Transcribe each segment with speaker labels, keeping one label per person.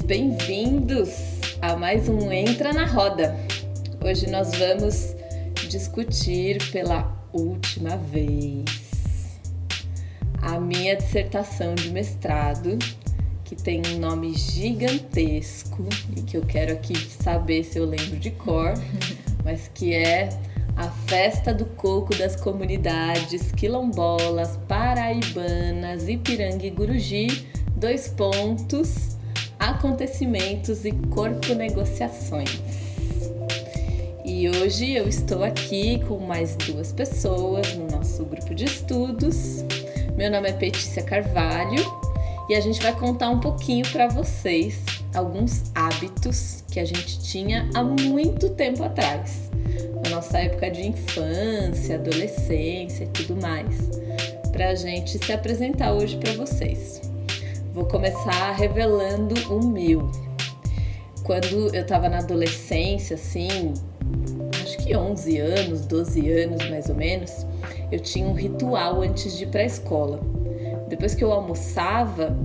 Speaker 1: bem-vindos a mais um Entra na Roda. Hoje nós vamos discutir pela última vez a minha dissertação de mestrado, que tem um nome gigantesco e que eu quero aqui saber se eu lembro de cor, mas que é a festa do coco das comunidades quilombolas, paraibanas, Ipiranga e Guruji, dois pontos, acontecimentos e corpo negociações. E hoje eu estou aqui com mais duas pessoas no nosso grupo de estudos. Meu nome é Petícia Carvalho e a gente vai contar um pouquinho para vocês alguns hábitos que a gente tinha há muito tempo atrás na nossa época de infância, adolescência e tudo mais, para a gente se apresentar hoje para vocês. Vou começar revelando o meu. Quando eu estava na adolescência, assim, acho que 11 anos, 12 anos mais ou menos, eu tinha um ritual antes de ir para a escola. Depois que eu almoçava,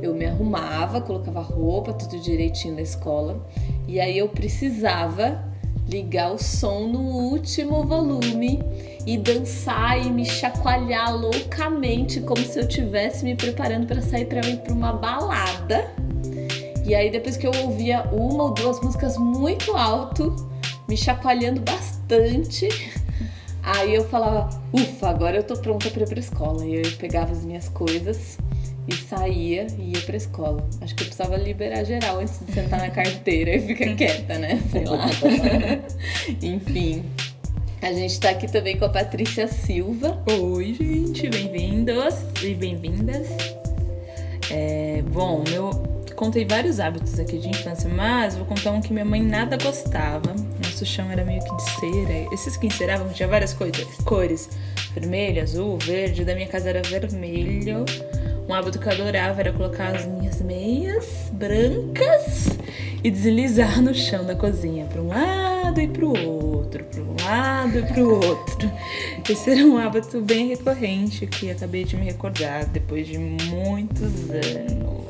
Speaker 1: eu me arrumava, colocava roupa, tudo direitinho na escola, e aí eu precisava ligar o som no último volume e dançar e me chacoalhar loucamente como se eu estivesse me preparando para sair para ir para uma balada. E aí depois que eu ouvia uma ou duas músicas muito alto, me chacoalhando bastante, aí eu falava, ufa, agora eu tô pronta para ir para escola. E eu pegava as minhas coisas e saía e ia pra escola. Acho que eu precisava liberar geral antes de sentar na carteira e ficar quieta, né? Sei lá. Enfim. A gente tá aqui também com a Patrícia Silva.
Speaker 2: Oi, gente, bem-vindos e bem-vindas. É, bom, eu contei vários hábitos aqui de infância, mas vou contar um que minha mãe nada gostava. Nosso chão era meio que de cera. Esses que enceravam tinha várias cores, cores: vermelho, azul, verde. Da minha casa era vermelho. Um hábito que eu adorava era colocar as minhas meias brancas e deslizar no chão da cozinha para um lado e para o outro, para um lado e para o outro. Esse era um hábito bem recorrente que acabei de me recordar depois de muitos anos.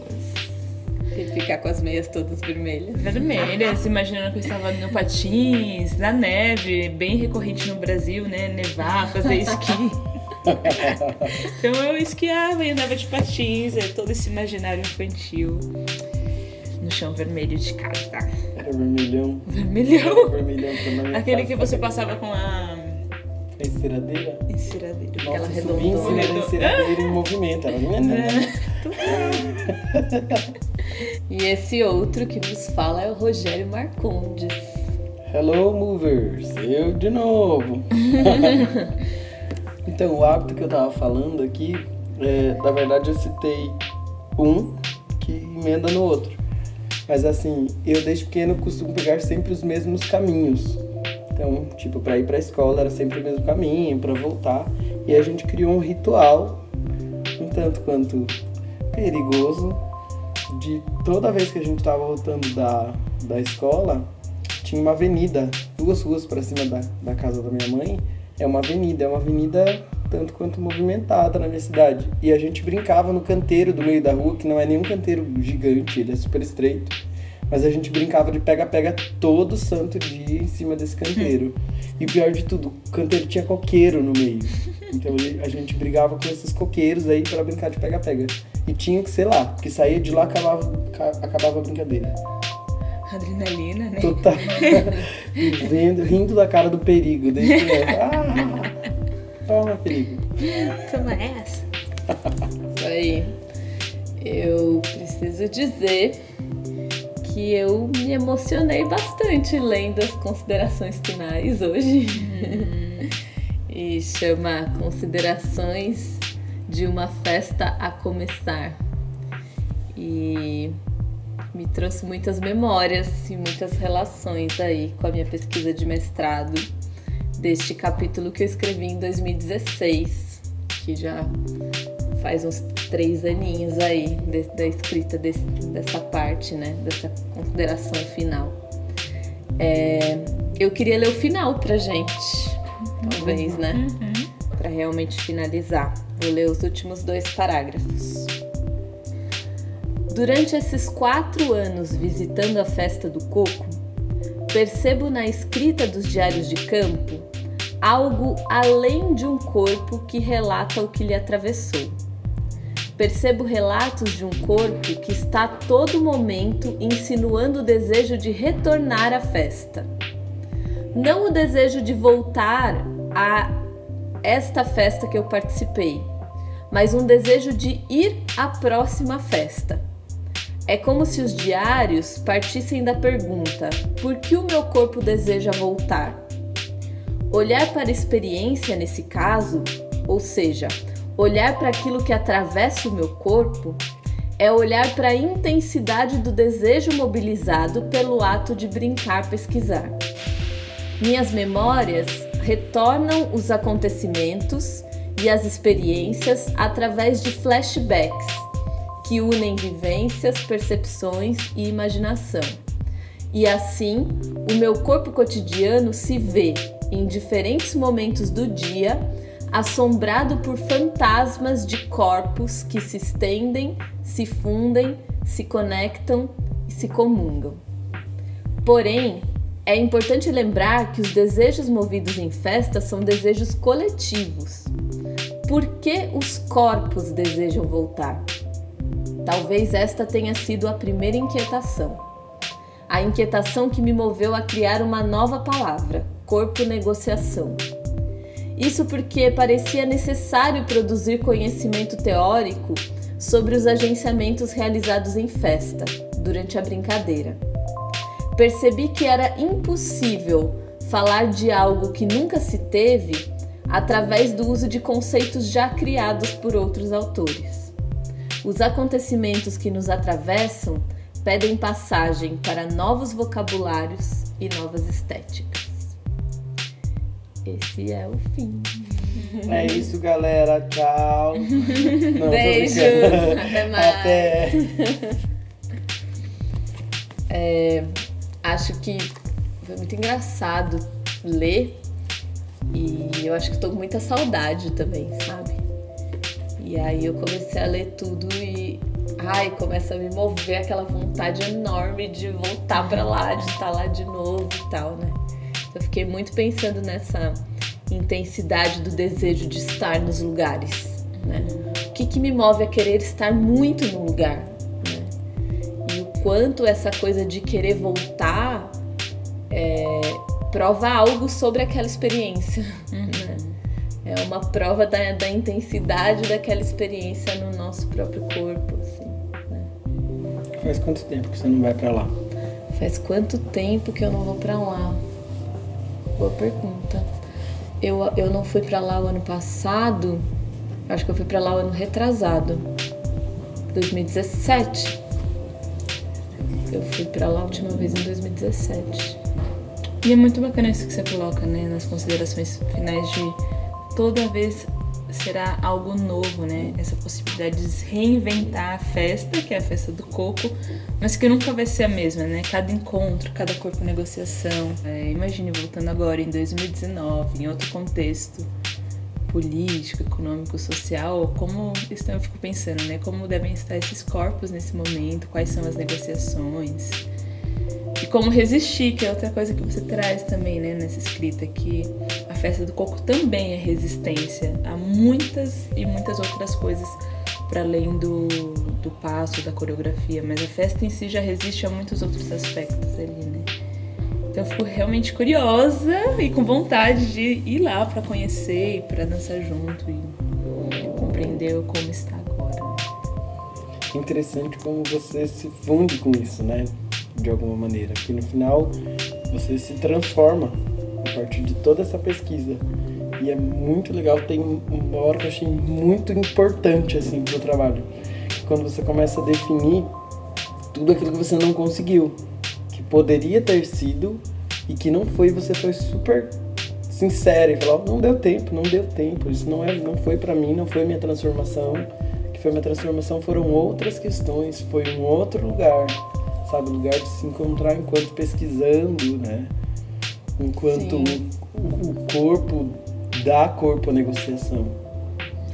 Speaker 1: E ficar com as meias todas vermelhas.
Speaker 2: Vermelhas, imaginando que eu estava no patins, na neve, bem recorrente no Brasil, né? Nevar, fazer esqui. então eu esquiava e andava de patins, é todo esse imaginário infantil no chão vermelho de casa.
Speaker 3: Era vermelhão.
Speaker 2: Vermelhão.
Speaker 3: Era vermelhão.
Speaker 2: Aquele que você passava com a
Speaker 3: A enceradeira?
Speaker 2: enceradeira.
Speaker 1: Aquela
Speaker 3: Nossa, em
Speaker 1: redondona.
Speaker 3: da enceradeira em movimento. Ela não é nada.
Speaker 1: E esse outro que nos fala é o Rogério Marcondes.
Speaker 3: Hello, movers. Eu de novo. então, o hábito que eu tava falando aqui, é, na verdade eu citei um que emenda no outro. Mas assim, eu desde pequeno costumo pegar sempre os mesmos caminhos. Então, tipo, para ir pra escola era sempre o mesmo caminho, para voltar. E a gente criou um ritual, um tanto quanto perigoso, de toda vez que a gente tava voltando da, da escola, tinha uma avenida, duas ruas para cima da, da casa da minha mãe. É uma avenida, é uma avenida tanto quanto movimentada na minha cidade. E a gente brincava no canteiro do meio da rua, que não é nenhum canteiro gigante, ele é super estreito. Mas a gente brincava de pega-pega todo santo dia em cima desse canteiro. E pior de tudo, o canteiro tinha coqueiro no meio. Então a gente brigava com esses coqueiros aí para brincar de pega-pega. E tinha que, sei lá, porque saía de lá acabava, ca- acabava a brincadeira.
Speaker 2: Adrenalina, né?
Speaker 3: Total. Vendo, rindo da cara do perigo. Desde criança. Ah, toma, perigo.
Speaker 2: Toma essa.
Speaker 1: Isso aí. Eu preciso dizer que eu me emocionei bastante lendo as considerações finais hoje. e chama Considerações de uma Festa a Começar. E me trouxe muitas memórias e muitas relações aí com a minha pesquisa de mestrado deste capítulo que eu escrevi em 2016, que já faz uns três aninhos aí de- da escrita desse- dessa parte, né? Dessa consideração final. É, eu queria ler o final pra gente, talvez, né? Pra realmente finalizar. Vou ler os últimos dois parágrafos. Durante esses quatro anos visitando a festa do coco, percebo na escrita dos diários de campo algo além de um corpo que relata o que lhe atravessou. Percebo relatos de um corpo que está a todo momento insinuando o desejo de retornar à festa. Não o desejo de voltar a esta festa que eu participei, mas um desejo de ir à próxima festa. É como se os diários partissem da pergunta: por que o meu corpo deseja voltar? Olhar para a experiência nesse caso, ou seja, olhar para aquilo que atravessa o meu corpo, é olhar para a intensidade do desejo mobilizado pelo ato de brincar pesquisar. Minhas memórias retornam os acontecimentos e as experiências através de flashbacks que unem vivências, percepções e imaginação. E assim, o meu corpo cotidiano se vê em diferentes momentos do dia assombrado por fantasmas de corpos que se estendem, se fundem, se conectam e se comungam. Porém, é importante lembrar que os desejos movidos em festa são desejos coletivos. Por que os corpos desejam voltar? Talvez esta tenha sido a primeira inquietação. A inquietação que me moveu a criar uma nova palavra: corpo negociação. Isso porque parecia necessário produzir conhecimento teórico sobre os agenciamentos realizados em festa, durante a brincadeira. Percebi que era impossível falar de algo que nunca se teve através do uso de conceitos já criados por outros autores. Os acontecimentos que nos atravessam pedem passagem para novos vocabulários e novas estéticas. Esse é o fim.
Speaker 3: É isso, galera. Tchau.
Speaker 1: Não, Beijo. Até mais. Até. É, acho que foi muito engraçado ler e eu acho que estou com muita saudade também, sabe? E aí eu comecei a ler tudo e ai, começa a me mover aquela vontade enorme de voltar para lá, de estar lá de novo e tal, né? Eu fiquei muito pensando nessa intensidade do desejo de estar nos lugares. Né? O que, que me move a querer estar muito no lugar? Né? E o quanto essa coisa de querer voltar é, prova algo sobre aquela experiência. Uhum. Né? É uma prova da, da, intensidade daquela experiência no nosso próprio corpo. Assim, né?
Speaker 3: Faz quanto tempo que você não vai para lá?
Speaker 1: Faz quanto tempo que eu não vou para lá? Boa pergunta. Eu, eu não fui para lá o ano passado, acho que eu fui para lá o ano retrasado, 2017. Eu fui para lá a última vez em 2017.
Speaker 2: E é muito bacana isso que você coloca, né, nas considerações finais de toda vez será algo novo, né? Essa possibilidade de reinventar a festa, que é a festa do coco, mas que nunca vai ser a mesma, né? Cada encontro, cada corpo negociação. É, imagine voltando agora em 2019, em outro contexto político, econômico, social, como estão, eu fico pensando, né? Como devem estar esses corpos nesse momento, quais são as negociações e como resistir, que é outra coisa que você traz também, né, nessa escrita, que festa do coco também é resistência a muitas e muitas outras coisas para além do, do passo, da coreografia, mas a festa em si já resiste a muitos outros aspectos ali, né? Então eu fico realmente curiosa e com vontade de ir lá para conhecer e para dançar junto e compreender como está agora.
Speaker 3: Interessante como você se funde com isso, né? de alguma maneira, que no final você se transforma partir de toda essa pesquisa. E é muito legal, tem uma hora que eu achei muito importante assim pro trabalho, quando você começa a definir tudo aquilo que você não conseguiu, que poderia ter sido e que não foi, você foi super sincero e falou, não deu tempo, não deu tempo, isso não é, não foi para mim, não foi minha transformação, que foi minha transformação foram outras questões, foi um outro lugar sabe? Lugar de se encontrar enquanto pesquisando, né? Enquanto o, o, corpo dá corpo à negociação.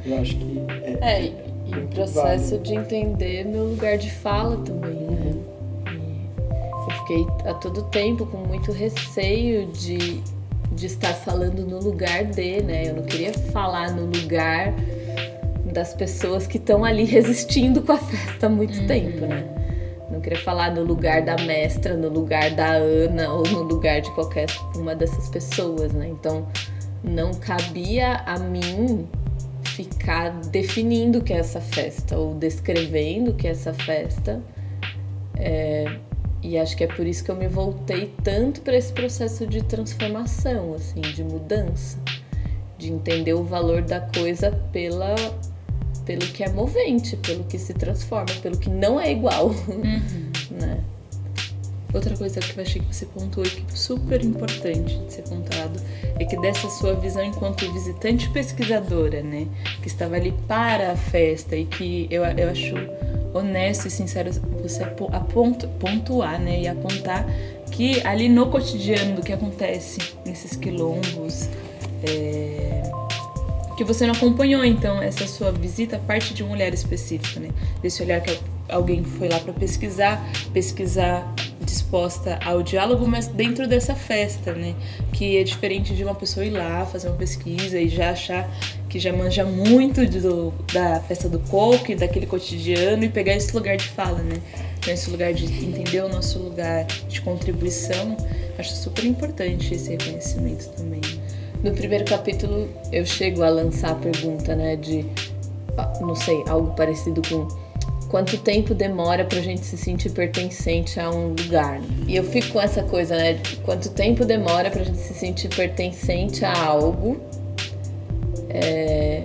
Speaker 3: Eu acho que é,
Speaker 1: é E o processo válido. de entender meu lugar de fala também, né? eu fiquei a todo tempo com muito receio de, de estar falando no lugar de, né? Eu não queria falar no lugar das pessoas que estão ali resistindo com a festa há muito uhum. tempo, né? Queria falar no lugar da mestra, no lugar da Ana ou no lugar de qualquer uma dessas pessoas, né? Então não cabia a mim ficar definindo o que é essa festa ou descrevendo o que é essa festa. É, e acho que é por isso que eu me voltei tanto para esse processo de transformação, assim, de mudança, de entender o valor da coisa pela pelo que é movente, pelo que se transforma, pelo que não é igual, uhum. né?
Speaker 2: Outra coisa que eu achei que você pontuou e que é super importante de ser contado é que dessa sua visão enquanto visitante pesquisadora, né, que estava ali para a festa e que eu, eu acho honesto e sincero você aponta, pontuar, né, e apontar que ali no cotidiano do que acontece nesses quilombos, é, que você não acompanhou então essa sua visita parte de um olhar específico, né? Desse olhar que alguém foi lá para pesquisar, pesquisar disposta ao diálogo, mas dentro dessa festa, né? Que é diferente de uma pessoa ir lá fazer uma pesquisa e já achar que já manja muito do, da festa do coco e daquele cotidiano e pegar esse lugar de fala, né? Então, esse lugar de entender o nosso lugar de contribuição, acho super importante esse reconhecimento também.
Speaker 1: No primeiro capítulo eu chego a lançar a pergunta, né, de ah, não sei, algo parecido com quanto tempo demora pra gente se sentir pertencente a um lugar. E eu fico com essa coisa, né, de quanto tempo demora pra gente se sentir pertencente a algo. É...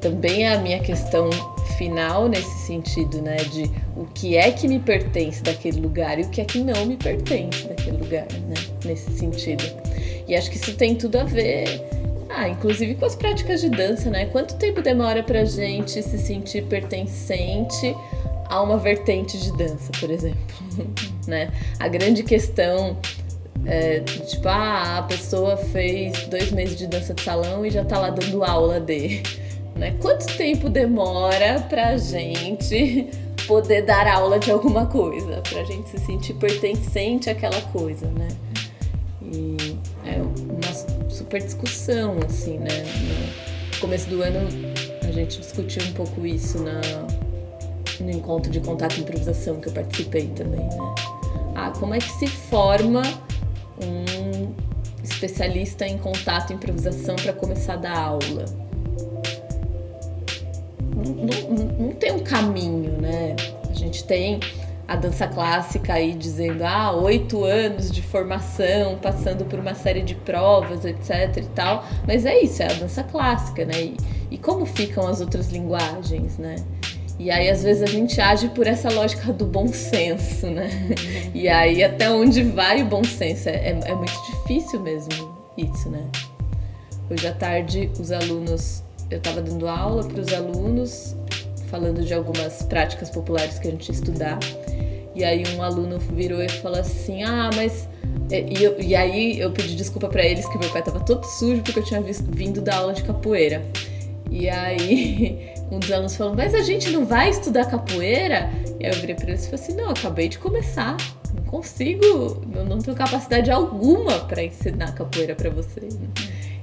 Speaker 1: Também é a minha questão final nesse sentido, né, de o que é que me pertence daquele lugar e o que é que não me pertence daquele lugar, né, nesse sentido. E acho que isso tem tudo a ver, ah, inclusive com as práticas de dança, né? Quanto tempo demora pra gente se sentir pertencente a uma vertente de dança, por exemplo, né? A grande questão é, tipo, ah, a pessoa fez dois meses de dança de salão e já tá lá dando aula de, né? Quanto tempo demora pra gente poder dar aula de alguma coisa, pra gente se sentir pertencente àquela coisa, né? E super discussão, assim, né? No começo do ano a gente discutiu um pouco isso na, no encontro de contato e improvisação que eu participei também, né? Ah, como é que se forma um especialista em contato e improvisação para começar a dar aula? Não, não, não tem um caminho, né? A gente tem a dança clássica aí dizendo ah oito anos de formação passando por uma série de provas etc e tal. Mas é isso é a dança clássica né? E, e como ficam as outras linguagens né? E aí às vezes a gente age por essa lógica do bom senso né? E aí até onde vai o bom senso? É, é, é muito difícil mesmo isso né? Hoje à tarde os alunos eu estava dando aula para os alunos falando de algumas práticas populares que a gente ia estudar. E aí um aluno virou e falou assim: Ah, mas. E, eu, e aí eu pedi desculpa para eles que meu pé tava todo sujo porque eu tinha vindo da aula de capoeira. E aí um dos alunos falou: Mas a gente não vai estudar capoeira? E aí eu virei pra eles e falei assim: Não, acabei de começar. Não consigo, eu não tenho capacidade alguma para ensinar capoeira para vocês. Né?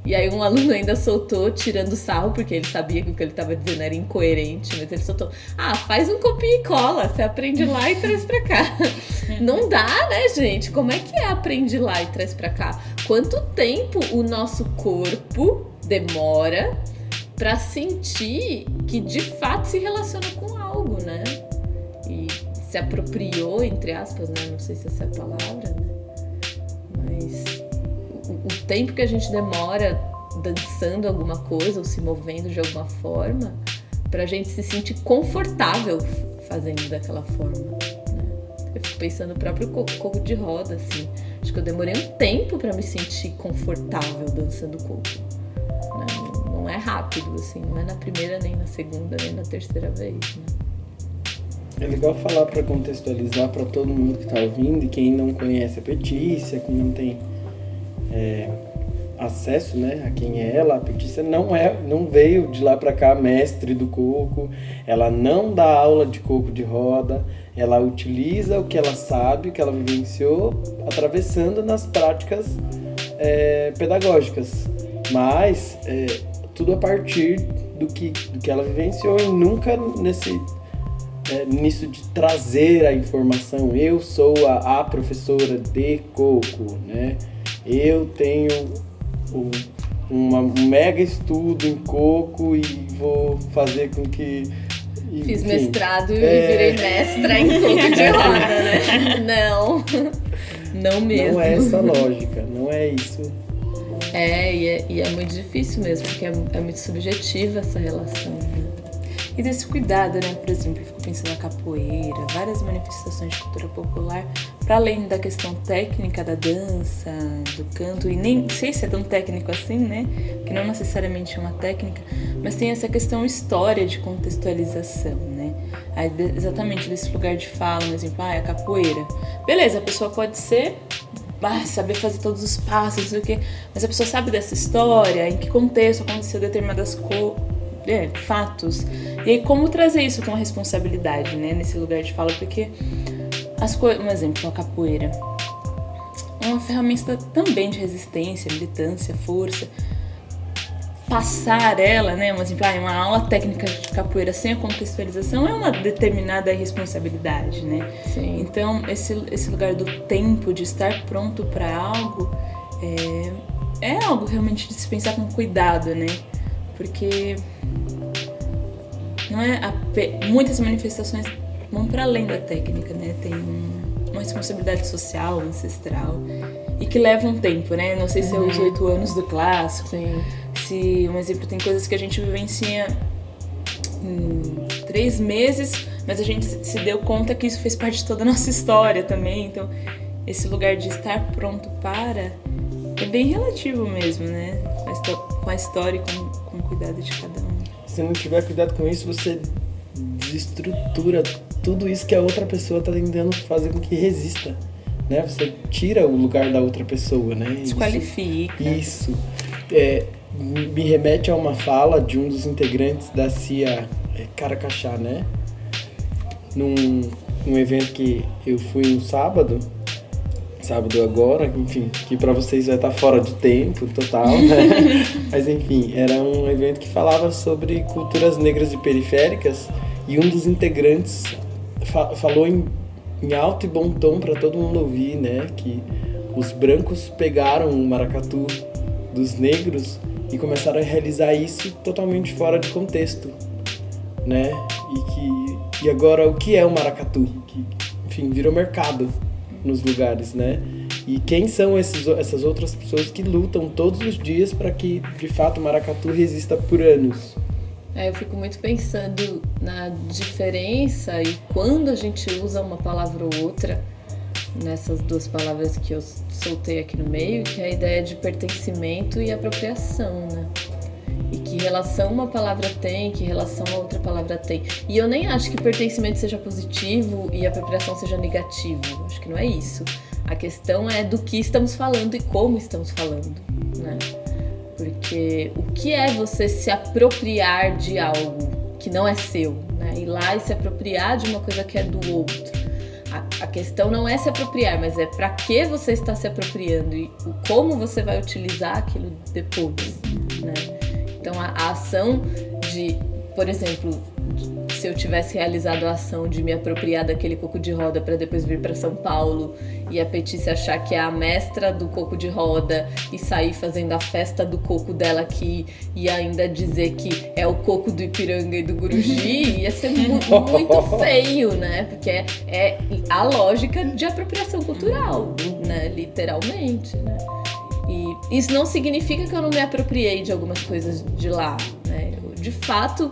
Speaker 1: E aí um aluno ainda soltou, tirando sarro, porque ele sabia que o que ele estava dizendo era incoerente, mas ele soltou, ah, faz um copia e cola, você aprende lá e traz pra cá. Não dá, né, gente? Como é que é aprende lá e traz pra cá? Quanto tempo o nosso corpo demora para sentir que de fato se relaciona com algo, né? E se apropriou, entre aspas, né? Não sei se essa é a palavra, né? Mas o tempo que a gente demora dançando alguma coisa ou se movendo de alguma forma, pra gente se sentir confortável fazendo daquela forma. Né? Eu fico pensando no próprio coco de roda, assim. Acho que eu demorei um tempo para me sentir confortável dançando coco. Né? Não é rápido, assim, não é na primeira, nem na segunda, nem na terceira vez. Né?
Speaker 3: É legal falar para contextualizar para todo mundo que está ouvindo e quem não conhece a Petícia, quem não tem é, acesso, né, a quem é ela, a Petícia não é, não veio de lá para cá mestre do coco, ela não dá aula de coco de roda, ela utiliza o que ela sabe, o que ela vivenciou, atravessando nas práticas é, pedagógicas, mas é, tudo a partir do que, do que ela vivenciou e nunca nesse é, nisso de trazer a informação. Eu sou a, a professora de coco, né? Eu tenho um, uma, um mega estudo em coco e vou fazer com que
Speaker 1: e, Fiz enfim, mestrado e é... virei mestra em coco de roda, né? Não, não mesmo.
Speaker 3: Não é essa lógica, não é isso.
Speaker 1: É, e é, e é muito difícil mesmo, porque é, é muito subjetiva essa relação. Né?
Speaker 2: E desse cuidado, né? Por exemplo, eu fico pensando na capoeira, várias manifestações de cultura popular, para além da questão técnica da dança, do canto, e nem sei se é tão técnico assim, né? Que não necessariamente é uma técnica, mas tem essa questão história de contextualização, né? Aí, exatamente desse lugar de fala, por exemplo, ah, é a capoeira. Beleza, a pessoa pode ser ah, saber fazer todos os passos, o quê. Mas a pessoa sabe dessa história, em que contexto aconteceu determinadas co é, fatos. E aí, como trazer isso com a responsabilidade, né, nesse lugar de fala? Porque as coisas, um exemplo, a capoeira é uma ferramenta também de resistência, militância, força. Passar ela, né, um exemplo, ah, uma aula técnica de capoeira sem a contextualização é uma determinada responsabilidade, né?
Speaker 1: Sim.
Speaker 2: Então, esse, esse lugar do tempo, de estar pronto para algo, é, é algo realmente de se pensar com cuidado, né? Porque não é a, muitas manifestações vão para além da técnica, né? Tem uma responsabilidade social, ancestral e que leva um tempo, né? Não sei se é os uhum. oito anos do clássico, Sim. se um exemplo tem coisas que a gente vivencia em três meses, mas a gente se deu conta que isso fez parte de toda a nossa história também. Então, esse lugar de estar pronto para é bem relativo mesmo, né? Com a história e com, com o cuidado de cada um
Speaker 3: se não tiver cuidado com isso, você desestrutura tudo isso que a outra pessoa está tentando fazer com que resista. Né? Você tira o lugar da outra pessoa, né?
Speaker 2: Desqualifica.
Speaker 3: Isso. isso. É, me remete a uma fala de um dos integrantes da CIA é, Caracachá, né? Num, num evento que eu fui no sábado, sábado agora, enfim, que para vocês vai estar fora de tempo total, né? Mas enfim, era um evento que falava sobre culturas negras e periféricas e um dos integrantes fa falou em, em alto e bom tom para todo mundo ouvir, né, que os brancos pegaram o maracatu dos negros e começaram a realizar isso totalmente fora de contexto, né? E que e agora o que é o maracatu? Que enfim, virou mercado nos lugares, né? E quem são esses, essas outras pessoas que lutam todos os dias para que, de fato, o maracatu resista por anos?
Speaker 1: É, eu fico muito pensando na diferença e quando a gente usa uma palavra ou outra, nessas duas palavras que eu soltei aqui no meio, que é a ideia de pertencimento e apropriação, né? E que relação uma palavra tem, que relação a outra palavra tem. E eu nem acho que pertencimento seja positivo e apropriação seja negativo. Acho que não é isso. A questão é do que estamos falando e como estamos falando, né? Porque o que é você se apropriar de algo que não é seu, né? Ir lá e se apropriar de uma coisa que é do outro. A, a questão não é se apropriar, mas é para que você está se apropriando e como você vai utilizar aquilo depois, né? Então a, a ação de, por exemplo, se eu tivesse realizado a ação de me apropriar daquele coco de roda para depois vir para São Paulo e a Petícia achar que é a mestra do coco de roda e sair fazendo a festa do coco dela aqui e ainda dizer que é o coco do Ipiranga e do Guruji, ia ser mu muito feio, né? Porque é, é a lógica de apropriação cultural, né? Literalmente, né? E isso não significa que eu não me apropriei de algumas coisas de lá, né? Eu, de fato,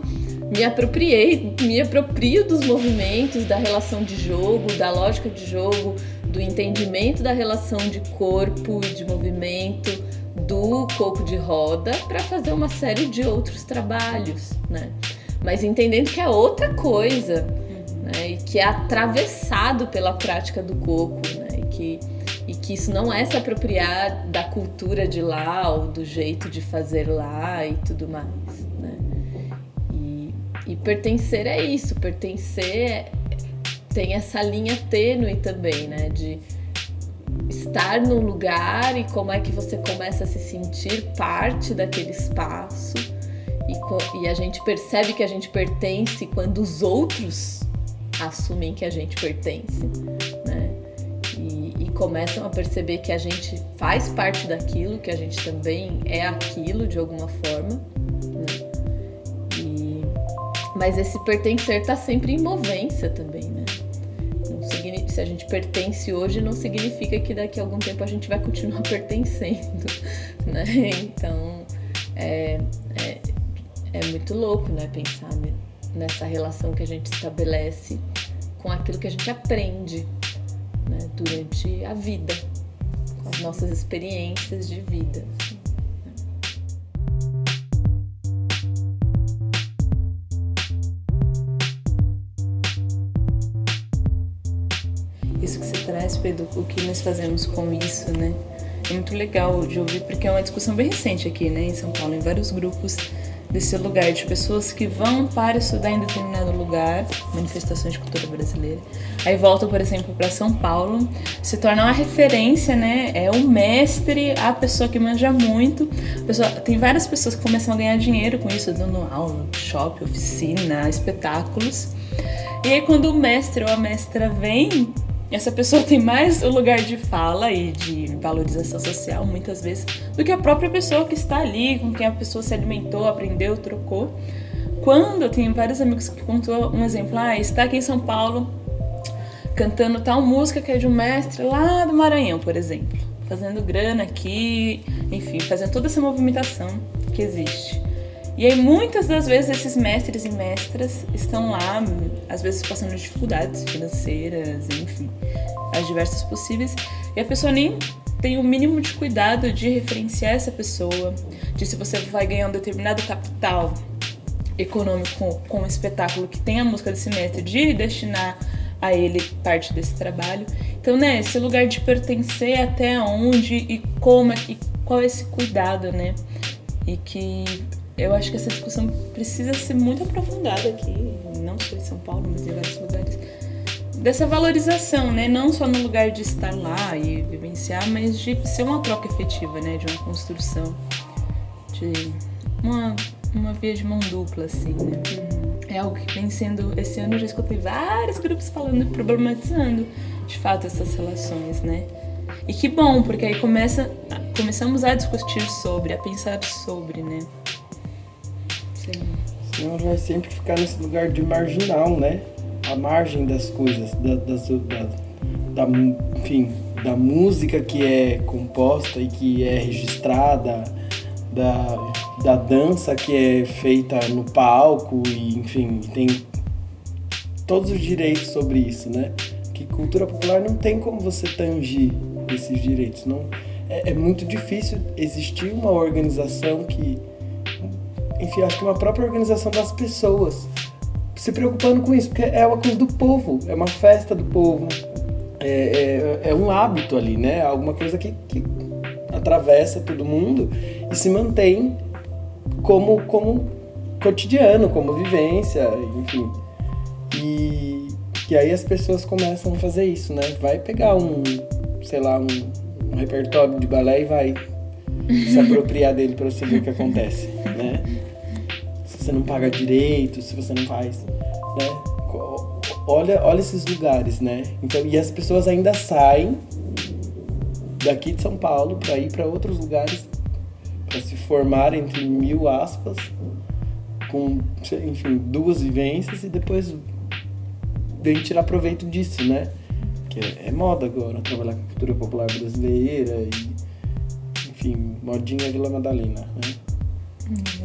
Speaker 1: me apropriei, me aproprio dos movimentos, da relação de jogo, da lógica de jogo, do entendimento da relação de corpo e de movimento do coco de roda para fazer uma série de outros trabalhos, né? Mas entendendo que é outra coisa, né? E que é atravessado pela prática do coco, né? E que e que isso não é se apropriar da cultura de lá ou do jeito de fazer lá e tudo mais? E, pertencer é isso, pertencer é, tem essa linha tênue também, né? De estar num lugar e como é que você começa a se sentir parte daquele espaço e, e a gente percebe que a gente pertence quando os outros assumem que a gente pertence, né? E, e, começam a perceber que a gente faz parte daquilo, que a gente também é aquilo de alguma forma, né? Mas esse pertencer está sempre em movência também, né? se a gente pertence hoje, não significa que daqui a algum tempo a gente vai continuar pertencendo, né? Então, é, é, é muito louco, né? Pensar nessa relação que a gente estabelece com aquilo que a gente aprende né? durante a vida, com as nossas experiências de vida.
Speaker 2: O que nós fazemos com isso, né? É muito legal de ouvir porque é uma discussão bem recente aqui, né, em São Paulo, em vários grupos desse lugar de pessoas que vão para estudar em determinado lugar, manifestações de cultura brasileira. Aí voltam, por exemplo, para São Paulo, se torna uma referência, né? É o mestre, a pessoa que manja muito. Pessoa, tem várias pessoas que começam a ganhar dinheiro com isso, dando aula, shop, oficina, espetáculos. E aí quando o mestre ou a mestra vem, essa pessoa tem mais o lugar de fala e de valorização social, muitas vezes, do que a própria pessoa que está ali, com quem a pessoa se alimentou, aprendeu, trocou. Quando eu tenho vários amigos que contou um exemplo, ah, está aqui em São Paulo cantando tal música que é de um mestre lá do Maranhão, por exemplo, fazendo grana aqui, enfim, fazendo toda essa movimentação que existe. E aí muitas das vezes esses mestres e mestras estão lá, às vezes passando dificuldades financeiras, enfim, as diversas possíveis, e a pessoa nem tem o mínimo de cuidado de referenciar essa pessoa, de se você vai ganhar um determinado capital econômico com, um espetáculo que tem a música desse mestre, de destinar a ele parte desse trabalho. Então, né, esse lugar de pertencer até onde e como e qual é esse cuidado, né? E que eu acho que essa discussão precisa ser muito aprofundada aqui, não só em São Paulo, mas em vários lugares. Dessa valorização, né? Não só no lugar de estar lá e vivenciar, mas de ser uma troca efetiva, né? De uma construção, de uma, uma via de mão dupla, assim, né? É algo que vem sendo. Esse ano eu já escutei vários grupos falando e problematizando, de fato, essas relações, né? E que bom, porque aí começa, começamos a discutir sobre, a pensar sobre, né?
Speaker 3: Senão vai sempre ficar nesse lugar de marginal, né? A margem das coisas, da, das, da, da, enfim, da música que é composta e que é registrada, da, da dança que é feita no palco e, enfim, tem todos os direitos sobre isso, né? Que cultura popular não tem como você tangir esses direitos, não é, é muito difícil existir uma organização que enfim, acho que uma própria organização das pessoas se preocupando com isso, porque é uma coisa do povo, é uma festa do povo, é, é, é um hábito ali, né? Alguma coisa que, que atravessa todo mundo e se mantém como, como cotidiano, como vivência, enfim. E, e aí as pessoas começam a fazer isso, né? Vai pegar um, sei lá, um, um repertório de balé e vai se apropriar dele para ver o que acontece, né? Você não paga direito, se você não faz, né? Olha, olha esses lugares, né? Então, e as pessoas ainda saem daqui de São Paulo para ir para outros lugares para se formar entre mil aspas com, enfim, duas vivências e depois vem tirar proveito disso, né? Que é, é moda agora trabalhar com cultura popular brasileira e enfim, modinha Vila Madalena, né?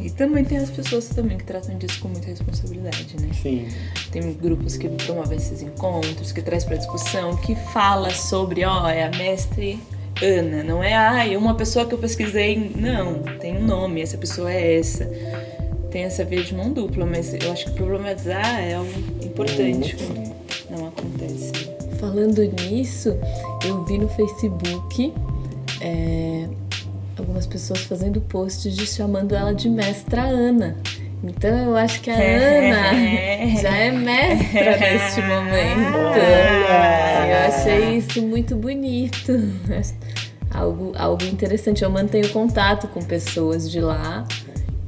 Speaker 2: E também tem as pessoas também que tratam disso com muita responsabilidade, né?
Speaker 3: Sim.
Speaker 2: Tem grupos que promovem esses encontros, que traz para discussão, que fala sobre, ó, é a mestre Ana, não é ai, uma pessoa que eu pesquisei, não, tem um nome, essa pessoa é essa. Tem essa via de mão dupla, mas eu acho que problematizar é algo importante, não acontece.
Speaker 1: falando nisso, eu vi no Facebook é, algumas pessoas fazendo posts de chamando ela de mestra Ana. Então eu acho que a Ana já é mestra neste momento. Eu achei isso muito bonito. Algo, algo interessante. Eu mantenho contato com pessoas de lá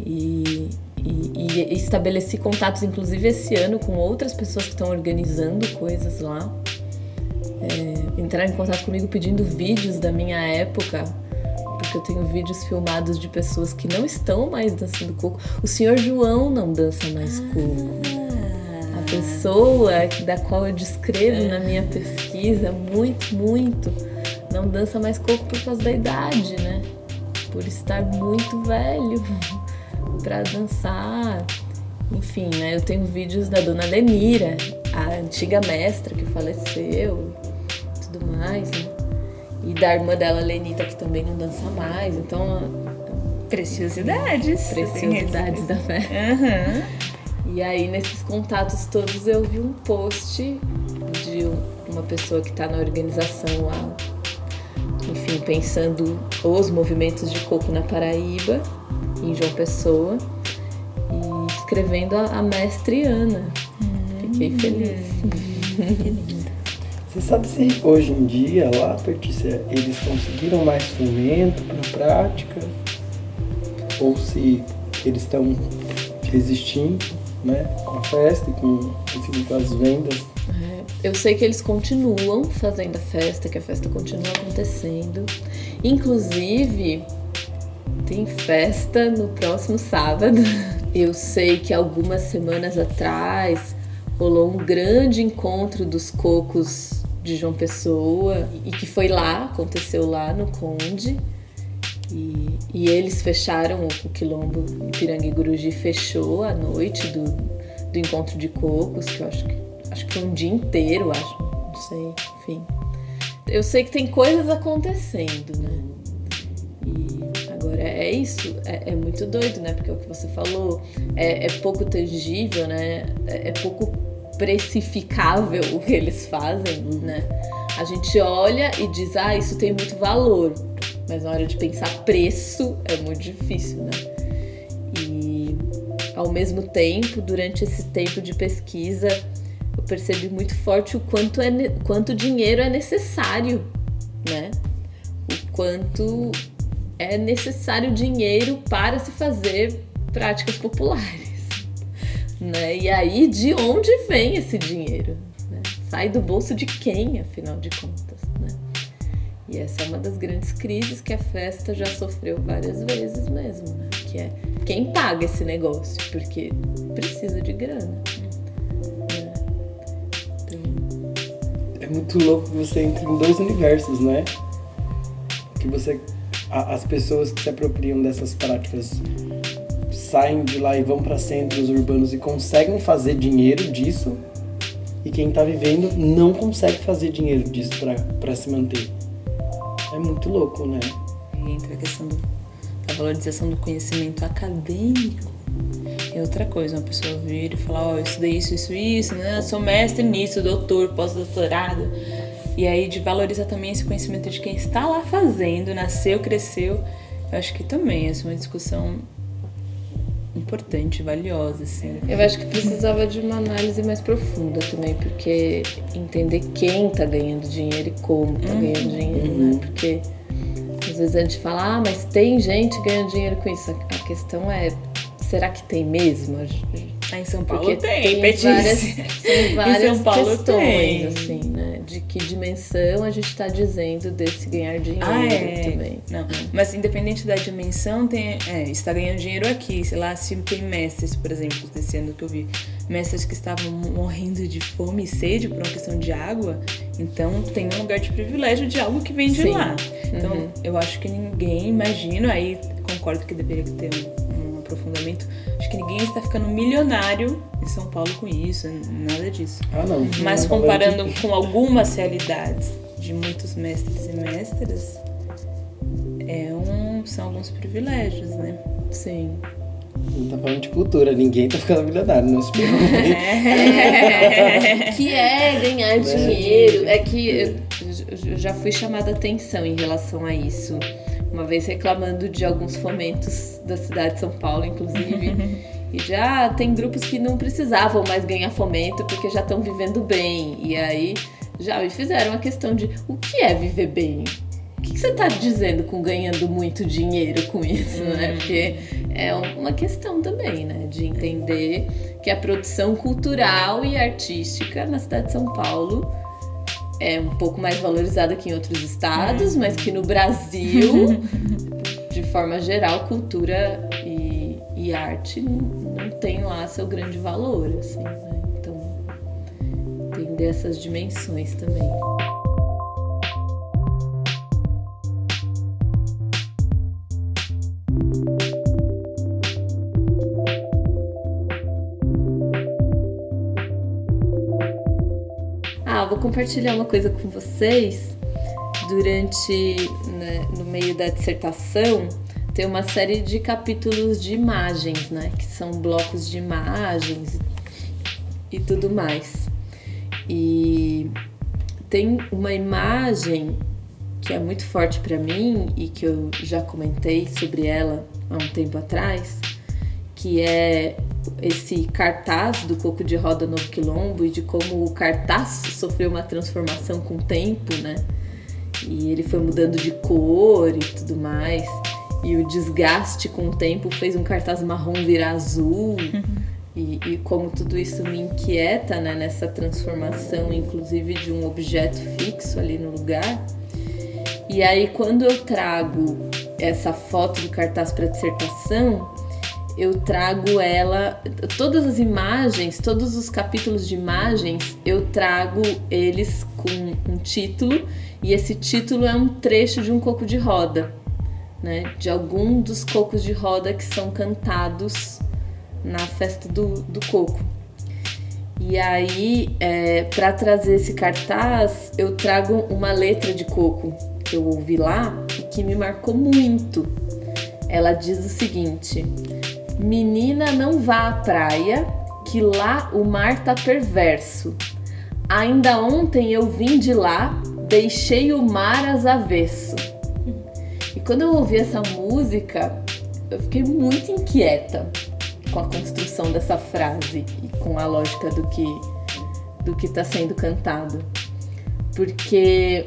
Speaker 1: e, e, e estabeleci contatos, inclusive esse ano, com outras pessoas que estão organizando coisas lá. É, entraram em contato comigo pedindo vídeos da minha época porque eu tenho vídeos filmados de pessoas que não estão mais dançando coco. O senhor João não dança mais coco. A ah. pessoa da qual eu descrevo na minha pesquisa muito, muito, não dança mais coco por causa da idade, né? Por estar muito velho para dançar. Enfim, né? Eu tenho vídeos da dona Demira, a antiga mestra que faleceu, tudo mais, né? E da irmã dela, Lenita, que também não dança mais. Então.
Speaker 2: Preciosidades.
Speaker 1: Preciosidades da fé. Uhum. E aí, nesses contatos todos, eu vi um post de uma pessoa que está na organização lá, enfim, pensando os movimentos de coco na Paraíba, em João Pessoa, e escrevendo a, a mestre Ana. Fiquei feliz.
Speaker 3: Hum. Você sabe se hoje em dia lá, Pertícia, eles conseguiram mais fomento para a prática? Ou se eles estão resistindo né, com a festa e com, com as vendas?
Speaker 1: É, eu sei que eles continuam fazendo a festa, que a festa continua acontecendo. Inclusive, tem festa no próximo sábado. Eu sei que algumas semanas atrás rolou um grande encontro dos cocos de João Pessoa e que foi lá, aconteceu lá no Conde. E, e eles fecharam o, quilombo Ipiranga e Guruji fechou a noite do, do encontro de cocos, que eu acho que acho que foi um dia inteiro, acho, não sei, enfim. Eu sei que tem coisas acontecendo, né? E agora é isso, é, é muito doido, né? Porque é o que você falou, é, é pouco tangível, né? É, é pouco precificável o que eles fazem, né? A gente olha e diz, ah, isso tem muito valor, mas na hora de pensar preço é muito difícil, né? E ao mesmo tempo, durante esse tempo de pesquisa, eu percebi muito forte o quanto, é, quanto dinheiro é necessário, né? O quanto é necessário dinheiro para se fazer práticas populares. Né? E aí, de onde vem esse dinheiro? Né? Sai do bolso de quem, afinal de contas? Né? E essa é uma das grandes crises que a festa já sofreu várias vezes mesmo, né? que é quem paga esse negócio, porque precisa de grana. Né?
Speaker 3: É muito louco que você entre em dois universos, né? Que você. as pessoas que se apropriam dessas práticas saem de lá e vão para centros urbanos e conseguem fazer dinheiro disso, e quem está vivendo não consegue fazer dinheiro disso para se manter. É muito louco, né?
Speaker 2: E entra a questão do, da valorização do conhecimento acadêmico. É outra coisa, uma pessoa vir e falar, ó, oh, eu estudei isso, isso, isso, né? Sou mestre nisso, doutor, pós-doutorado. E aí de valorizar também esse conhecimento de quem está lá fazendo, nasceu, cresceu. Eu acho que também essa é uma discussão importante, valiosa, assim.
Speaker 1: Eu acho que precisava de uma análise mais profunda também, porque entender quem tá ganhando dinheiro e como tá uhum. ganhando dinheiro, né? uhum. né? Porque às vezes a gente fala, ah, mas tem gente ganhando dinheiro com isso. A questão é, será que tem mesmo?
Speaker 2: Ah, em São Paulo Porque tem, tem
Speaker 1: várias, tem várias questões, tem. assim, né? De que dimensão a gente está dizendo desse ganhar dinheiro ah, é. também.
Speaker 2: Não, mas independente da dimensão, tem, é, está ganhando dinheiro aqui. Sei lá, se tem mestres, por exemplo, desse ano que eu vi, mestres que estavam morrendo de fome e sede por uma questão de água, então tem um lugar de privilégio de algo que vem de Sim. lá. Então, uhum. eu acho que ninguém imagina, aí concordo que deveria ter um, um aprofundamento Acho que ninguém está ficando milionário em São Paulo com isso, nada disso.
Speaker 3: Ah, não.
Speaker 2: Mas comparando com algumas realidades de muitos mestres e mestras, é um, são alguns privilégios, né?
Speaker 1: Sim.
Speaker 3: Não tá falando de cultura, ninguém tá ficando milionário, não se preocupe.
Speaker 1: É, que é ganhar dinheiro. É que eu, eu já fui chamada atenção em relação a isso. Uma vez reclamando de alguns fomentos da cidade de São Paulo, inclusive. E já tem grupos que não precisavam mais ganhar fomento porque já estão vivendo bem. E aí já me fizeram a questão de o que é viver bem? O que, você está dizendo com ganhando muito dinheiro com isso, né? Uhum. Porque é uma questão também, né? De entender que a produção cultural e artística na cidade de São Paulo é um pouco mais valorizada que em outros estados, mas que no Brasil, de forma geral, cultura e, e arte não, não tem lá seu grande valor, assim, né? Então, entender essas dimensões também. Compartilhar uma coisa com vocês. Durante, né, no meio da dissertação, tem uma série de capítulos de imagens, né? Que são blocos de imagens e tudo mais. E tem uma imagem que é muito forte para mim e que eu já comentei sobre ela há um tempo atrás, que é esse cartaz do Coco de Roda Novo Quilombo e de como o cartaz sofreu uma transformação com o tempo, né? E ele foi mudando de cor e tudo mais. E o desgaste com o tempo fez um cartaz marrom virar azul. E, e, como tudo isso me inquieta né, nessa transformação, inclusive de um objeto fixo ali no lugar. E aí, quando eu trago essa foto do cartaz para dissertação, eu trago ela, todas as imagens, todos os capítulos de imagens, eu trago eles com um título e esse título é um trecho de um coco de roda, né? De algum dos cocos de roda que são cantados na festa do, do coco. E aí, é, para trazer esse cartaz, eu trago uma letra de coco que eu ouvi lá e que me marcou muito. Ela diz o seguinte: Menina, não vá à praia, que lá o mar tá perverso. Ainda ontem eu vim de lá, deixei o mar às avesso. E quando eu ouvi essa música, eu fiquei muito inquieta com a construção dessa frase e com a lógica do que do que está sendo cantado. Porque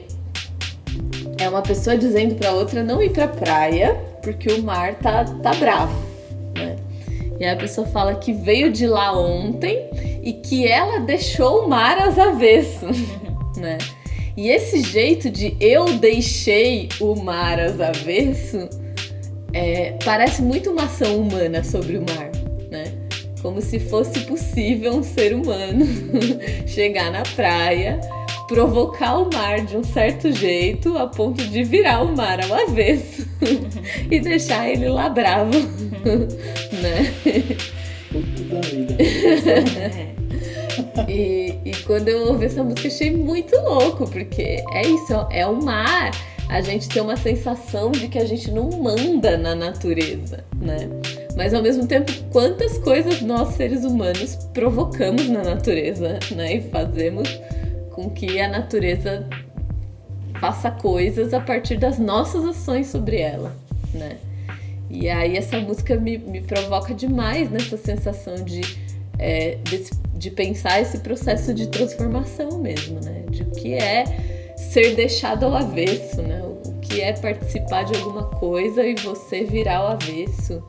Speaker 1: é uma pessoa dizendo para outra não ir para praia porque o mar tá, tá bravo. E aí a pessoa fala que veio de lá ontem e que ela deixou o mar às avessas, né? E esse jeito de eu deixei o mar às avessas é, parece muito uma ação humana sobre o mar, né? Como se fosse possível um ser humano chegar na praia, provocar o mar de um certo jeito a ponto de virar o mar ao avesso e deixar ele lá bravo, né? e, e quando eu ouvi essa música achei muito louco, porque é isso, é o mar. A gente tem uma sensação de que a gente não manda na natureza, né? Mas ao mesmo tempo, quantas coisas nós seres humanos provocamos na natureza, né? E fazemos com que a natureza faça coisas a partir das nossas ações sobre ela, né? E aí essa música me, me provoca demais nessa sensação de, é, de, de pensar esse processo de transformação mesmo, né? De o que é ser deixado ao avesso, né? O que é participar de alguma coisa e você virar ao avesso.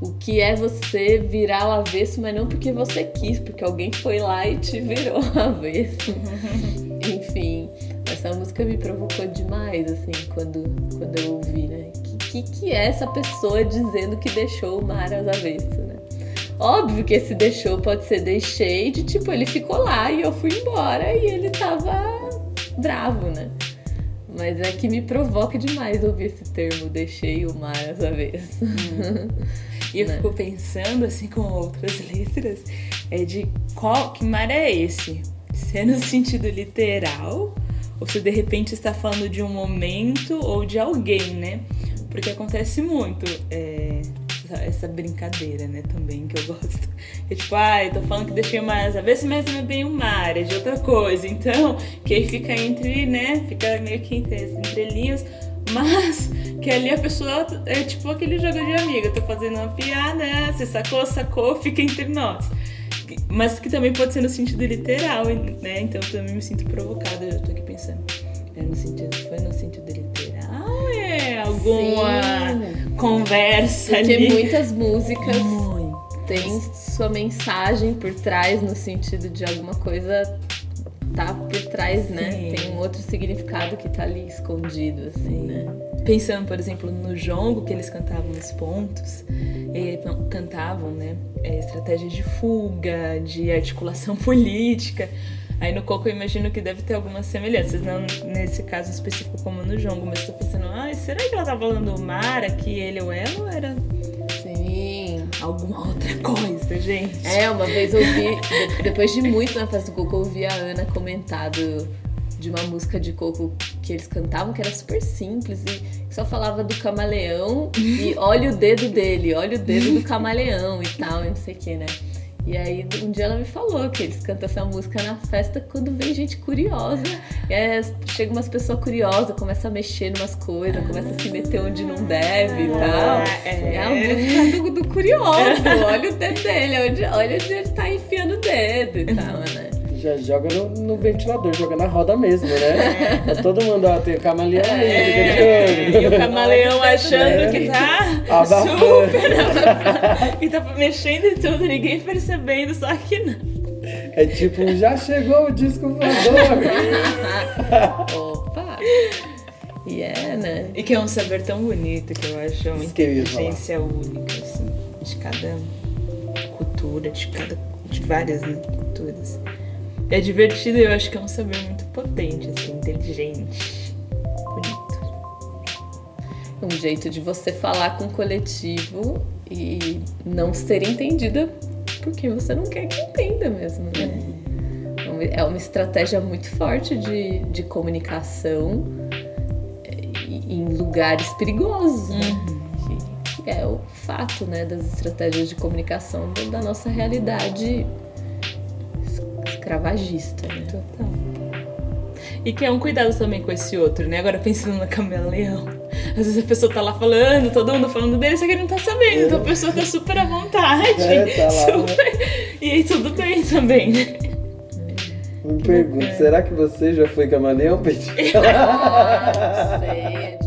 Speaker 1: O que é você virar ao avesso, mas não porque você quis, porque alguém foi lá e te virou ao avesso. Enfim, essa música me provocou demais, assim, quando, quando eu ouvi, né? O que, que, que é essa pessoa dizendo que deixou o mar às avessas, né? Óbvio que esse deixou pode ser deixei de tipo, ele ficou lá e eu fui embora e ele tava bravo, né? Mas é que me provoca demais ouvir esse termo, deixei o mar às avessas. Hum.
Speaker 2: E eu né? fico pensando, assim, com outras letras, é de qual que mar é esse? Se é no sentido literal, ou se de repente está falando de um momento ou de alguém, né? Porque acontece muito é, essa brincadeira, né, também, que eu gosto. É tipo, ai, ah, tô falando que deixei uma asa, vê se mas não é bem o mar, é de outra coisa. Então, que aí fica entre, né, fica meio que entre, entre linhas, mas que ali a pessoa é tipo aquele jogo de amiga, tô fazendo uma piada, você sacou, sacou, fica entre nós. Mas que também pode ser no sentido literal, né? Então eu também me sinto provocada, eu tô aqui pensando. É no sentido, foi no sentido literal? É alguma Sim. conversa
Speaker 1: Porque
Speaker 2: ali?
Speaker 1: muitas músicas têm sua mensagem por trás no sentido de alguma coisa tá por trás, né? Sim. Tem um outro significado que tá ali escondido, assim, né?
Speaker 2: Pensando, por exemplo, no jongo que eles cantavam os pontos, e cantavam, né? É, estratégias de fuga, de articulação política. Aí no coco eu imagino que deve ter algumas semelhanças, não nesse caso específico como no jongo, mas tô pensando, ah, será que ela tá falando o mar aqui, ele ou ela, ou era alguma outra coisa, gente.
Speaker 1: É, uma vez eu vi, depois de muito na festa do Coco, eu vi a Ana comentado de uma música de coco que eles cantavam que era super simples e só falava do camaleão e olha o dedo dele, olha o dedo do camaleão e tal, e não sei o que, né? E aí um dia ela me falou que eles cantam essa música na festa quando vem gente curiosa. E aí chega umas pessoas curiosas, começa a mexer em umas coisas, começa a se meter onde não deve e tal. É, é a música do, do curioso. Olha o dedo dele, olha, olha onde ele tá enfiando o dedo e tal, né?
Speaker 3: Já joga no, no, ventilador, joga na roda mesmo, né? É. Todo mundo, ó, tem o camaleão ali,
Speaker 2: é. E o camaleão achando que tá Abafando. super e tá mexendo em tudo, ninguém percebendo, só que não.
Speaker 3: É tipo, já chegou o disco voador.
Speaker 1: Opa! E é, né?
Speaker 2: E que é um saber tão bonito que eu acho uma inteligência única, assim, de cada cultura, de cada. de várias né, culturas. É divertido e eu acho que é um saber muito potente, assim, inteligente, bonito.
Speaker 1: Um jeito de você falar com o coletivo e não ser entendida porque você não quer que entenda mesmo, né? É uma estratégia muito forte de, de comunicação em lugares perigosos, né? Uhum. Que, que é o fato, né, das estratégias de comunicação da nossa realidade escravagista, né? Total.
Speaker 2: E que é um cuidado também com esse outro, né? Agora pensando no camaleão. Às vezes a pessoa tá lá falando, todo mundo falando dele, só que ele não tá sabendo. É. Então a pessoa tá super à vontade. É, tá lá, super... né? E aí tudo bem também, né?
Speaker 3: Me pergunto, é. será que você já foi camaleão, Peti?
Speaker 1: ah, sei.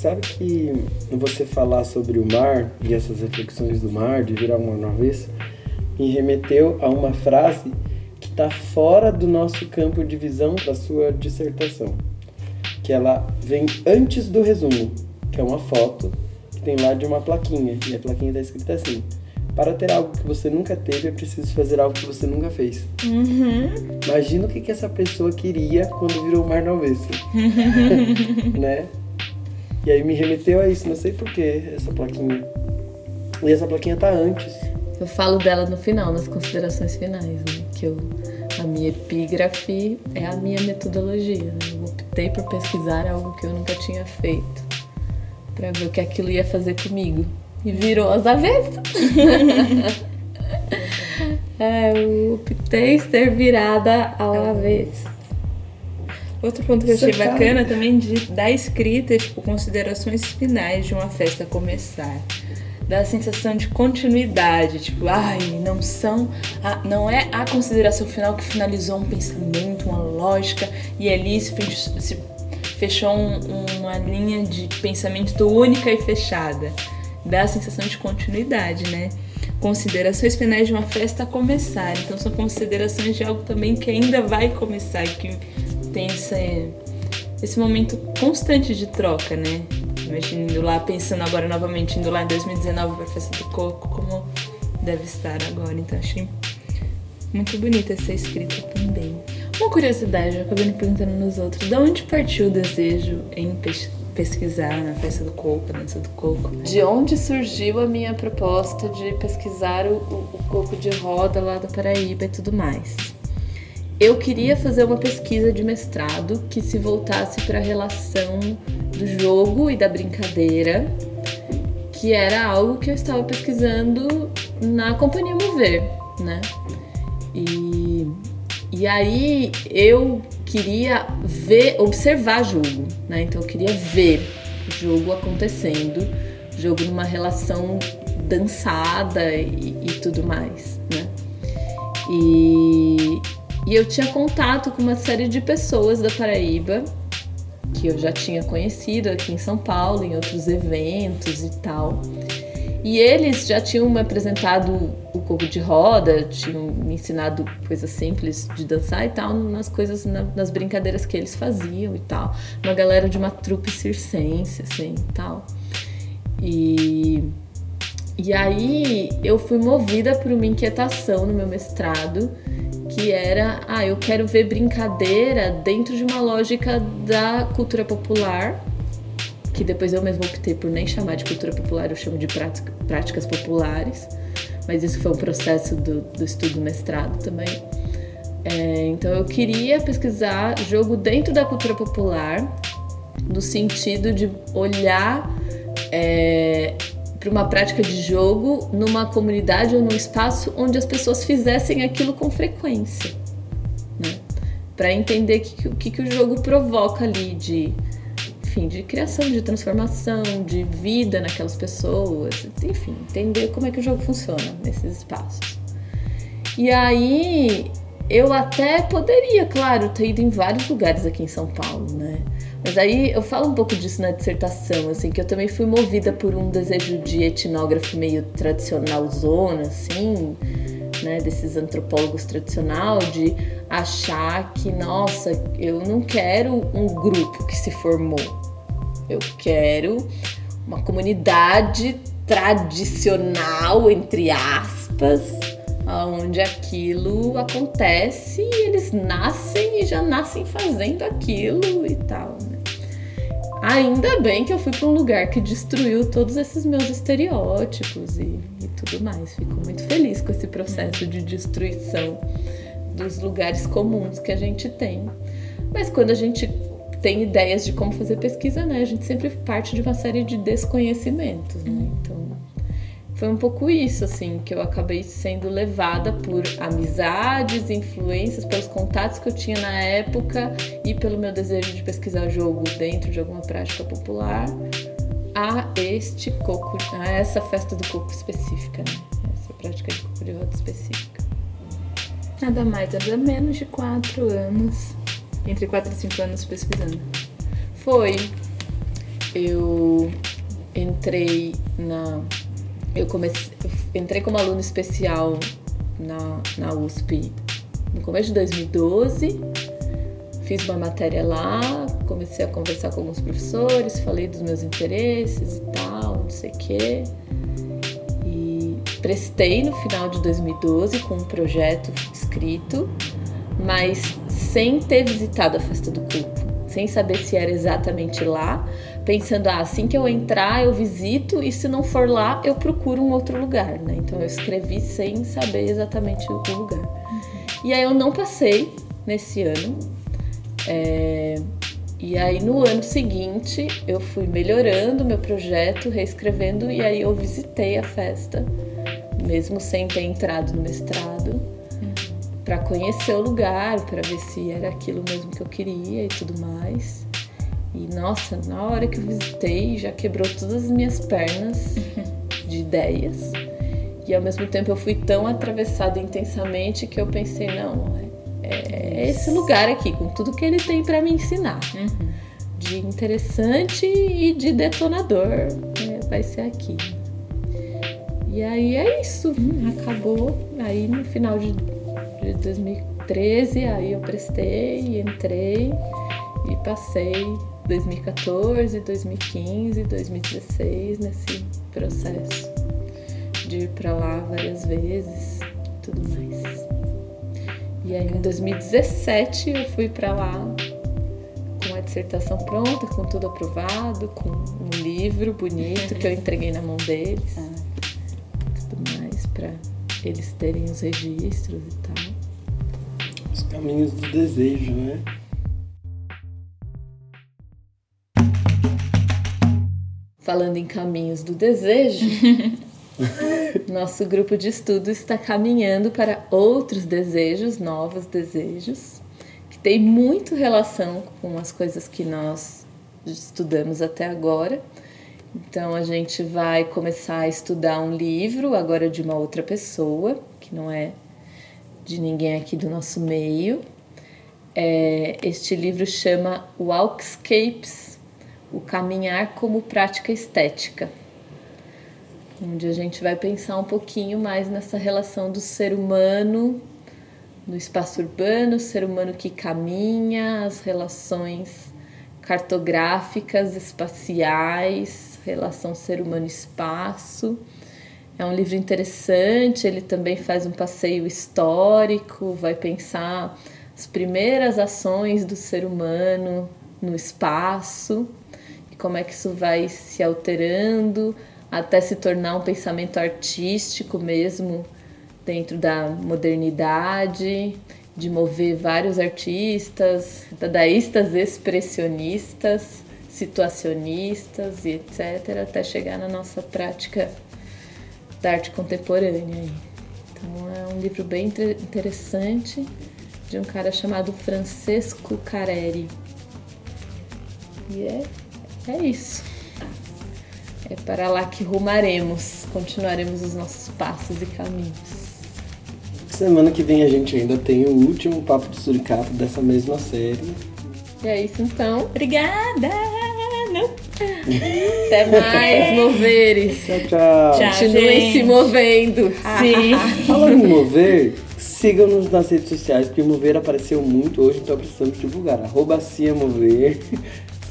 Speaker 3: Sabe que você falar sobre o mar e essas reflexões do mar, de virar uma avesso, me remeteu a uma frase que está fora do nosso campo de visão para sua dissertação, que ela vem antes do resumo, que é uma foto que tem lá de uma plaquinha e a plaquinha está escrita assim: para ter algo que você nunca teve, é preciso fazer algo que você nunca fez.
Speaker 2: Uhum.
Speaker 3: Imagina o que, que essa pessoa queria quando virou o mar no avesso. né? E aí me remeteu a isso, não sei porquê, essa plaquinha. E essa plaquinha tá antes.
Speaker 1: Eu falo dela no final, nas considerações finais, né? Que eu, a minha epígrafe é a minha metodologia. Né? Eu optei por pesquisar algo que eu nunca tinha feito, para ver o que aquilo ia fazer comigo. E virou as avessas. é, eu optei ser virada ao avesso.
Speaker 2: Outro ponto que eu achei bacana também de, da escrita, tipo, considerações finais de uma festa começar. Dá a sensação de continuidade, tipo, ai, não são. A, não é a consideração final que finalizou um pensamento, uma lógica, e ali se, fechou, se fechou um, uma linha de pensamento única e fechada. Dá a sensação de continuidade, né? Considerações finais de uma festa começar. Então são considerações de algo também que ainda vai começar, que tem esse, esse momento constante de troca, né? Imagina indo lá, pensando agora novamente, indo lá em 2019 para a Festa do Coco, como deve estar agora. Então achei muito bonita essa escrita também. Uma curiosidade, eu acabei me perguntando nos outros, de onde partiu o desejo em pesquisar na Festa do Coco, na Dança do Coco?
Speaker 1: De onde surgiu a minha proposta de pesquisar o, o, o coco de roda lá da Paraíba e tudo mais? Eu queria fazer uma pesquisa de mestrado que se voltasse para a relação do jogo e da brincadeira, que era algo que eu estava pesquisando na Companhia Mover, né? E, e aí eu queria ver, observar jogo, né? Então eu queria ver jogo acontecendo, jogo numa relação dançada e, e tudo mais, né? E, e eu tinha contato com uma série de pessoas da Paraíba que eu já tinha conhecido aqui em São Paulo, em outros eventos e tal. E eles já tinham me apresentado o corpo de roda, tinham me ensinado coisas simples de dançar e tal, nas coisas, nas brincadeiras que eles faziam e tal. Uma galera de uma trupe circense, assim, e tal. E, e aí eu fui movida por uma inquietação no meu mestrado, que era, ah, eu quero ver brincadeira dentro de uma lógica da cultura popular, que depois eu mesmo optei por nem chamar de cultura popular, eu chamo de prática, práticas populares, mas isso foi um processo do, do estudo do mestrado também. É, então eu queria pesquisar jogo dentro da cultura popular, no sentido de olhar é, para uma prática de jogo numa comunidade ou num espaço onde as pessoas fizessem aquilo com frequência, né? Para entender o que, que, que o jogo provoca ali de, enfim, de criação, de transformação, de vida naquelas pessoas, enfim, entender como é que o jogo funciona nesses espaços. E aí eu até poderia, claro, ter ido em vários lugares aqui em São Paulo, né? Mas aí eu falo um pouco disso na dissertação, assim, que eu também fui movida por um desejo de etnógrafo meio tradicional zona, assim, né, desses antropólogos tradicional, de achar que, nossa, eu não quero um grupo que se formou. Eu quero uma comunidade tradicional, entre aspas, onde aquilo acontece e eles nascem e já nascem fazendo aquilo e tal. Ainda bem que eu fui para um lugar que destruiu todos esses meus estereótipos e, e tudo mais. Fico muito feliz com esse processo de destruição dos lugares comuns que a gente tem. Mas quando a gente tem ideias de como fazer pesquisa, né, a gente sempre parte de uma série de desconhecimentos, né? Então foi um pouco isso, assim, que eu acabei sendo levada por amizades, influências, pelos contatos que eu tinha na época e pelo meu desejo de pesquisar jogo dentro de alguma prática popular a este coco, a essa festa do coco específica, né? Essa prática de coco de roda específica.
Speaker 2: Nada mais, nada menos de quatro anos, entre quatro e cinco anos pesquisando.
Speaker 1: Foi. Eu entrei na eu comecei, eu entrei como aluno especial na, na USP no começo de 2012. Fiz uma matéria lá, comecei a conversar com alguns professores, falei dos meus interesses e tal, não sei o quê. E prestei no final de 2012 com um projeto escrito, mas sem ter visitado a festa do corpo, sem saber se era exatamente lá, pensando, ah, assim que eu entrar, eu visito e se não for lá, eu procuro um outro lugar, né? Então eu escrevi sem saber exatamente o lugar. Uhum. E aí eu não passei nesse ano. É... E aí no ano seguinte eu fui melhorando meu projeto, reescrevendo, e aí eu visitei a festa, mesmo sem ter entrado no mestrado, uhum. para conhecer o lugar, para ver se era aquilo mesmo que eu queria e tudo mais. E nossa, na hora que eu visitei, já quebrou todas as minhas pernas de ideias. E ao mesmo tempo eu fui tão atravessada intensamente que eu pensei, não, é, é esse lugar aqui, com tudo que ele tem para me ensinar. Uhum. De interessante e de detonador. É, vai ser aqui. E aí é isso, acabou. Aí no final de, de 2013, aí eu prestei, entrei e passei 2014, 2015, 2016 nesse processo de ir para lá várias vezes e tudo mais. E aí em 2017 eu fui para lá com a dissertação pronta, com tudo aprovado, com um livro bonito que eu entreguei na mão deles. Ah. Tudo mais para eles terem os registros e tal.
Speaker 3: Os caminhos do desejo, né?
Speaker 1: Falando em caminhos do desejo, nosso grupo de estudo está caminhando para outros desejos, novos desejos, que tem muito relação com as coisas que nós estudamos até agora. Então a gente vai começar a estudar um livro agora de uma outra pessoa, que não é de ninguém aqui do nosso meio. É, este livro chama Walkscapes o caminhar como prática estética, onde a gente vai pensar um pouquinho mais nessa relação do ser humano no espaço urbano, o ser humano que caminha, as relações cartográficas, espaciais, relação ser humano-espaço. É um livro interessante, ele também faz um passeio histórico, vai pensar as primeiras ações do ser humano no espaço como é que isso vai se alterando até se tornar um pensamento artístico mesmo dentro da modernidade, de mover vários artistas, dadaístas, expressionistas, situacionistas e etc, até chegar na nossa prática da arte contemporânea. Então é um livro bem interessante de um cara chamado Francesco Careri. E é é isso. É para lá que rumaremos, continuaremos os nossos passos e caminhos.
Speaker 3: Semana que vem a gente ainda tem o último Papo de Suricato dessa mesma série.
Speaker 1: E é isso então.
Speaker 2: Obrigada! Não.
Speaker 1: Até mais, moveres.
Speaker 3: Tchau, tchau.
Speaker 1: tchau Continuem gente. se movendo.
Speaker 2: Sim.
Speaker 3: Falando em mover, sigam-nos nas redes sociais, porque mover apareceu muito hoje, então precisamos divulgar. Arroba Mover.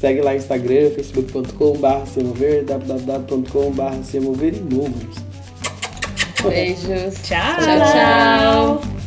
Speaker 3: Segue lá no Instagram, facebook.com.br semover, www.com.br semover e números.
Speaker 1: Beijos.
Speaker 2: Tchau.
Speaker 1: Tchau, tchau.